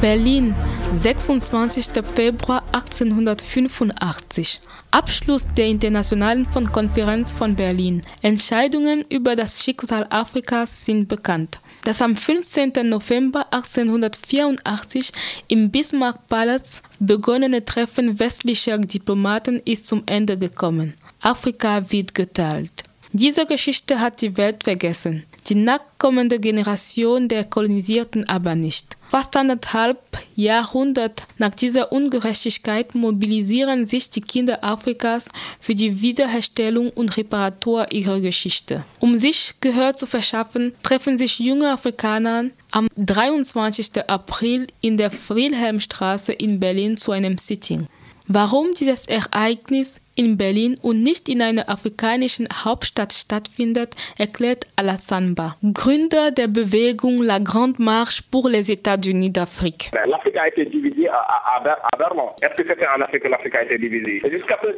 Berlin, 26. Februar 1885. Abschluss der Internationalen Konferenz von Berlin. Entscheidungen über das Schicksal Afrikas sind bekannt. Das am 15. November 1884 im Bismarck-Palast begonnene Treffen westlicher Diplomaten ist zum Ende gekommen. Afrika wird geteilt. Diese Geschichte hat die Welt vergessen die nachkommende Generation der Kolonisierten aber nicht. Fast anderthalb Jahrhundert nach dieser Ungerechtigkeit mobilisieren sich die Kinder Afrikas für die Wiederherstellung und Reparatur ihrer Geschichte. Um sich Gehör zu verschaffen, treffen sich junge Afrikaner am 23. April in der Wilhelmstraße in Berlin zu einem Sitting. Warum dieses Ereignis in Berlin und nicht in einer afrikanischen Hauptstadt stattfindet, erklärt Alassane Gründer der Bewegung La Grande Marche pour les États-Unis d'Afrique.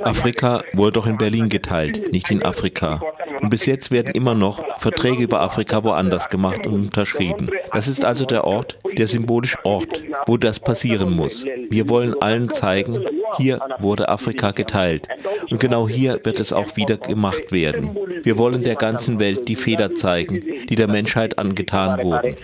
Afrika wurde doch in Berlin geteilt, nicht in Afrika. Und bis jetzt werden immer noch Verträge über Afrika woanders gemacht und unterschrieben. Das ist also der Ort, der symbolische Ort, wo das passieren muss. Wir wollen allen zeigen, hier wurde Afrika geteilt. Und genau hier wird es auch wieder gemacht werden. Wir wollen der ganzen Welt die Fehler zeigen, die der Menschheit angetan wurden.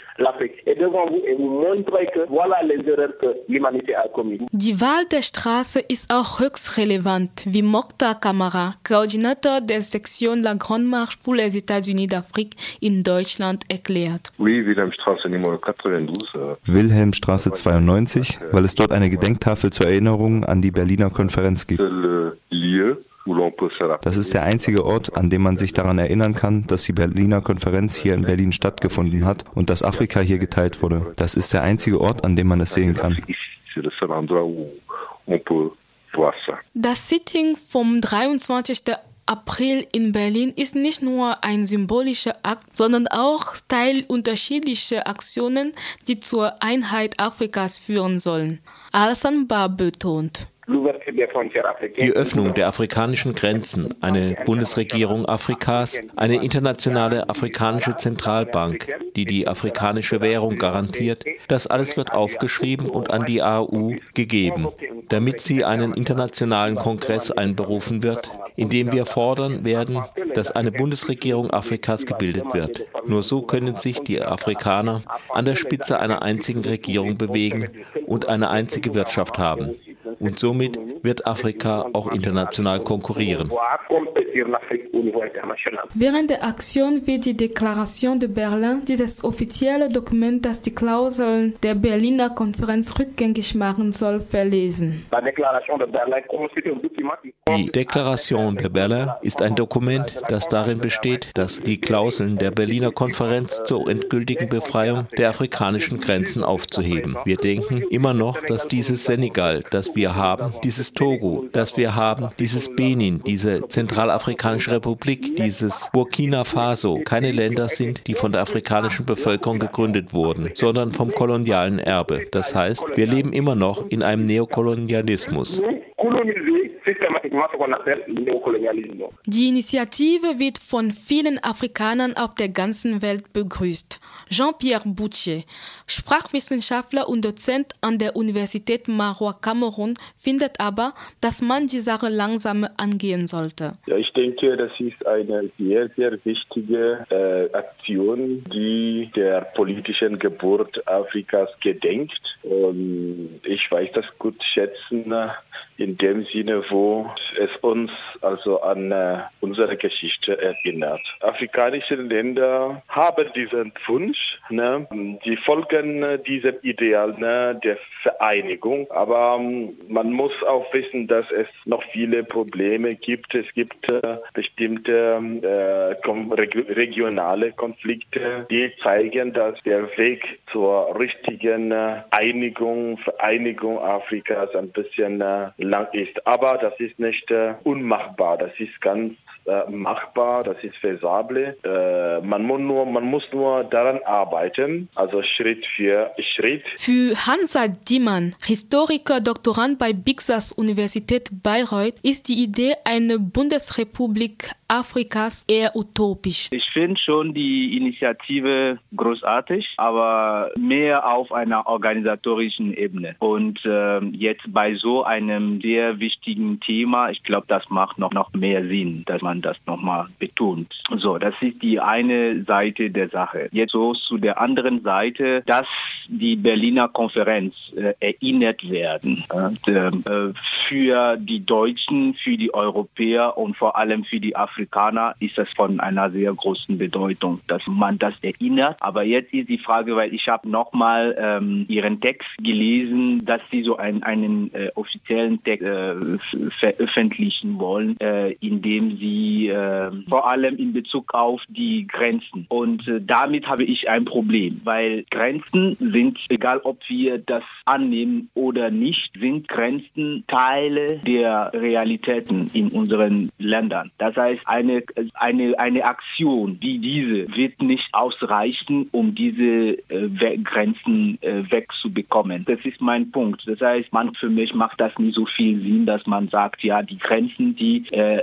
Die Wahl der Straße ist auch höchst relevant, wie Mokhtar Kamara, Koordinator der Sektion La Grande Marche pour les États-Unis d'Afrique in Deutschland, erklärt. Wilhelmstraße Wilhelmstraße 92, weil es dort eine Gedenktafel zur Erinnerung an die Berliner Konferenz gibt. Das ist der einzige Ort, an dem man sich daran erinnern kann, dass die Berliner Konferenz hier in Berlin stattgefunden hat und dass Afrika hier geteilt wurde. Das ist der einzige Ort, an dem man es sehen kann. Das Sitting vom 23. April in Berlin ist nicht nur ein symbolischer Akt, sondern auch Teil unterschiedlicher Aktionen, die zur Einheit Afrikas führen sollen. Al-Sanbar betont. Die Öffnung der afrikanischen Grenzen, eine Bundesregierung Afrikas, eine internationale afrikanische Zentralbank, die die afrikanische Währung garantiert, das alles wird aufgeschrieben und an die AU gegeben, damit sie einen internationalen Kongress einberufen wird, in dem wir fordern werden, dass eine Bundesregierung Afrikas gebildet wird. Nur so können sich die Afrikaner an der Spitze einer einzigen Regierung bewegen und eine einzige Wirtschaft haben und somit wird Afrika auch international konkurrieren. Während der Aktion wird die Deklaration de Berlin, dieses offizielle Dokument, das die Klauseln der Berliner Konferenz rückgängig machen soll, verlesen. Die Deklaration de Berlin ist ein Dokument, das darin besteht, dass die Klauseln der Berliner Konferenz zur endgültigen Befreiung der afrikanischen Grenzen aufzuheben. Wir denken immer noch, dass dieses Senegal, das wir haben, dieses Togo, das wir haben, dieses Benin, diese Zentralafrikanische Republik, dieses Burkina Faso keine Länder sind, die von der afrikanischen Bevölkerung gegründet wurden, sondern vom kolonialen Erbe. Das heißt, wir leben immer noch in einem Neokolonialismus. Die Initiative wird von vielen Afrikanern auf der ganzen Welt begrüßt. Jean-Pierre Boutier, Sprachwissenschaftler und Dozent an der Universität Marois Kamerun, findet aber, dass man die Sache langsam angehen sollte. Ja, ich denke, das ist eine sehr, sehr wichtige äh, Aktion, die der politischen Geburt Afrikas gedenkt. Und ich weiß das gut schätzen in dem Sinne, wo es uns also an äh, unsere Geschichte erinnert. Afrikanische Länder haben diesen Wunsch, ne? die folgen äh, diesem Ideal ne? der Vereinigung, aber ähm, man muss auch wissen, dass es noch viele Probleme gibt. Es gibt äh, bestimmte äh, regionale Konflikte, die zeigen, dass der Weg zur richtigen äh, Einigung, Vereinigung Afrikas ein bisschen äh, lang ist. Aber das ist nicht äh, unmachbar. Das ist ganz äh, machbar, das ist feasible. Äh, man, muss nur, man muss nur daran arbeiten, also Schritt für Schritt. Für Hansa Diemann, Historiker, Doktorand bei Bixas Universität Bayreuth, ist die Idee, eine Bundesrepublik Afrikas eher utopisch? Ich finde schon die Initiative großartig, aber mehr auf einer organisatorischen Ebene. Und äh, jetzt bei so einem sehr wichtigen Thema, ich glaube, das macht noch, noch mehr Sinn, dass man das nochmal betont. So, das ist die eine Seite der Sache. Jetzt so zu der anderen Seite, dass die Berliner Konferenz äh, erinnert werden. Äh, für die Deutschen, für die Europäer und vor allem für die Afrikaner ist das von einer sehr großen Bedeutung, dass man das erinnert. Aber jetzt ist die Frage, weil ich habe nochmal ähm, Ihren Text gelesen, dass Sie so ein, einen äh, offiziellen Text äh, veröffentlichen wollen, äh, indem Sie äh, vor allem in Bezug auf die Grenzen. Und äh, damit habe ich ein Problem, weil Grenzen sind, egal ob wir das annehmen oder nicht, sind Grenzen Teile der Realitäten in unseren Ländern. Das heißt, eine, eine, eine Aktion wie diese wird nicht ausreichen, um diese äh, Grenzen äh, wegzubekommen. Das ist mein Punkt. Das heißt, man, für mich macht das nicht so viel Sinn, dass man sagt, ja, die Grenzen, die äh,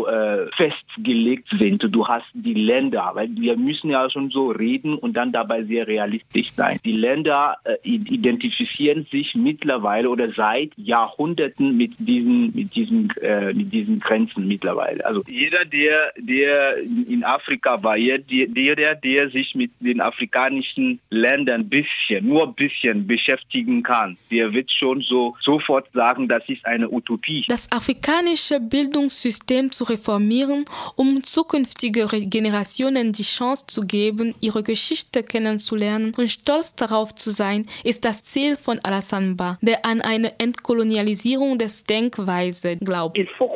so äh, festgelegt sind, du hast die Länder, weil wir müssen ja schon so reden und dann dabei sehr realistisch sein. Die Länder äh, identifizieren sich mittlerweile oder seit Jahrhunderten mit diesen, mit diesen, äh, mit diesen Grenzen mittlerweile. Also jeder, der, der in Afrika war, der, der, der sich mit den afrikanischen Ländern ein bisschen, nur ein bisschen beschäftigen kann, der wird schon so sofort sagen, das ist eine Utopie. Das afrikanische Bildungssystem zu reformieren, um zukünftige Generationen die Chance zu geben, ihre Geschichte kennenzulernen und stolz darauf zu sein, ist das Ziel von Alassane Ba, der an eine Entkolonialisierung des Denkweise glaubt. Il faut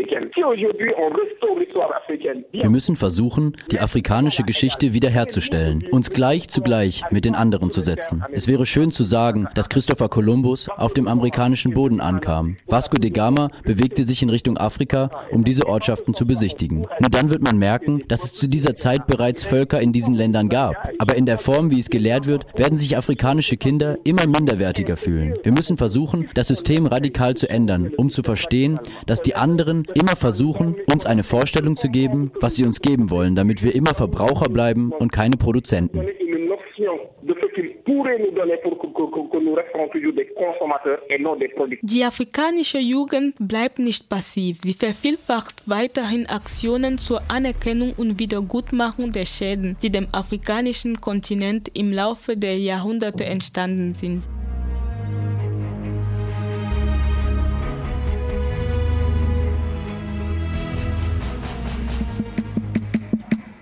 africaine. Si aujourd'hui on restaure l'histoire africaine, wir müssen versuchen, die afrikanische Geschichte wiederherzustellen, uns gleich zu gleich mit den anderen zu setzen. Es wäre schön zu sagen, dass Christopher Columbus auf dem amerikanischen Boden ankam. Vasco de Gama bewegte sich in Richtung Afrika, um diese Ortschaften zu besichtigen. Nur dann wird man merken, dass es zu dieser Zeit bereits Völker in diesen Ländern gab. Aber in der Form, wie es gelehrt wird, werden sich afrikanische Kinder immer minderwertiger fühlen. Wir müssen versuchen, das System radikal zu ändern, um zu verstehen, dass die anderen immer versuchen, uns eine Vorstellung zu geben, was sie uns geben wollen, damit wir immer Verbraucher bleiben und keine Produzenten. Die afrikanische Jugend bleibt nicht passiv. Sie vervielfacht weiterhin Aktionen zur Anerkennung und Wiedergutmachung der Schäden, die dem afrikanischen Kontinent im Laufe der Jahrhunderte entstanden sind.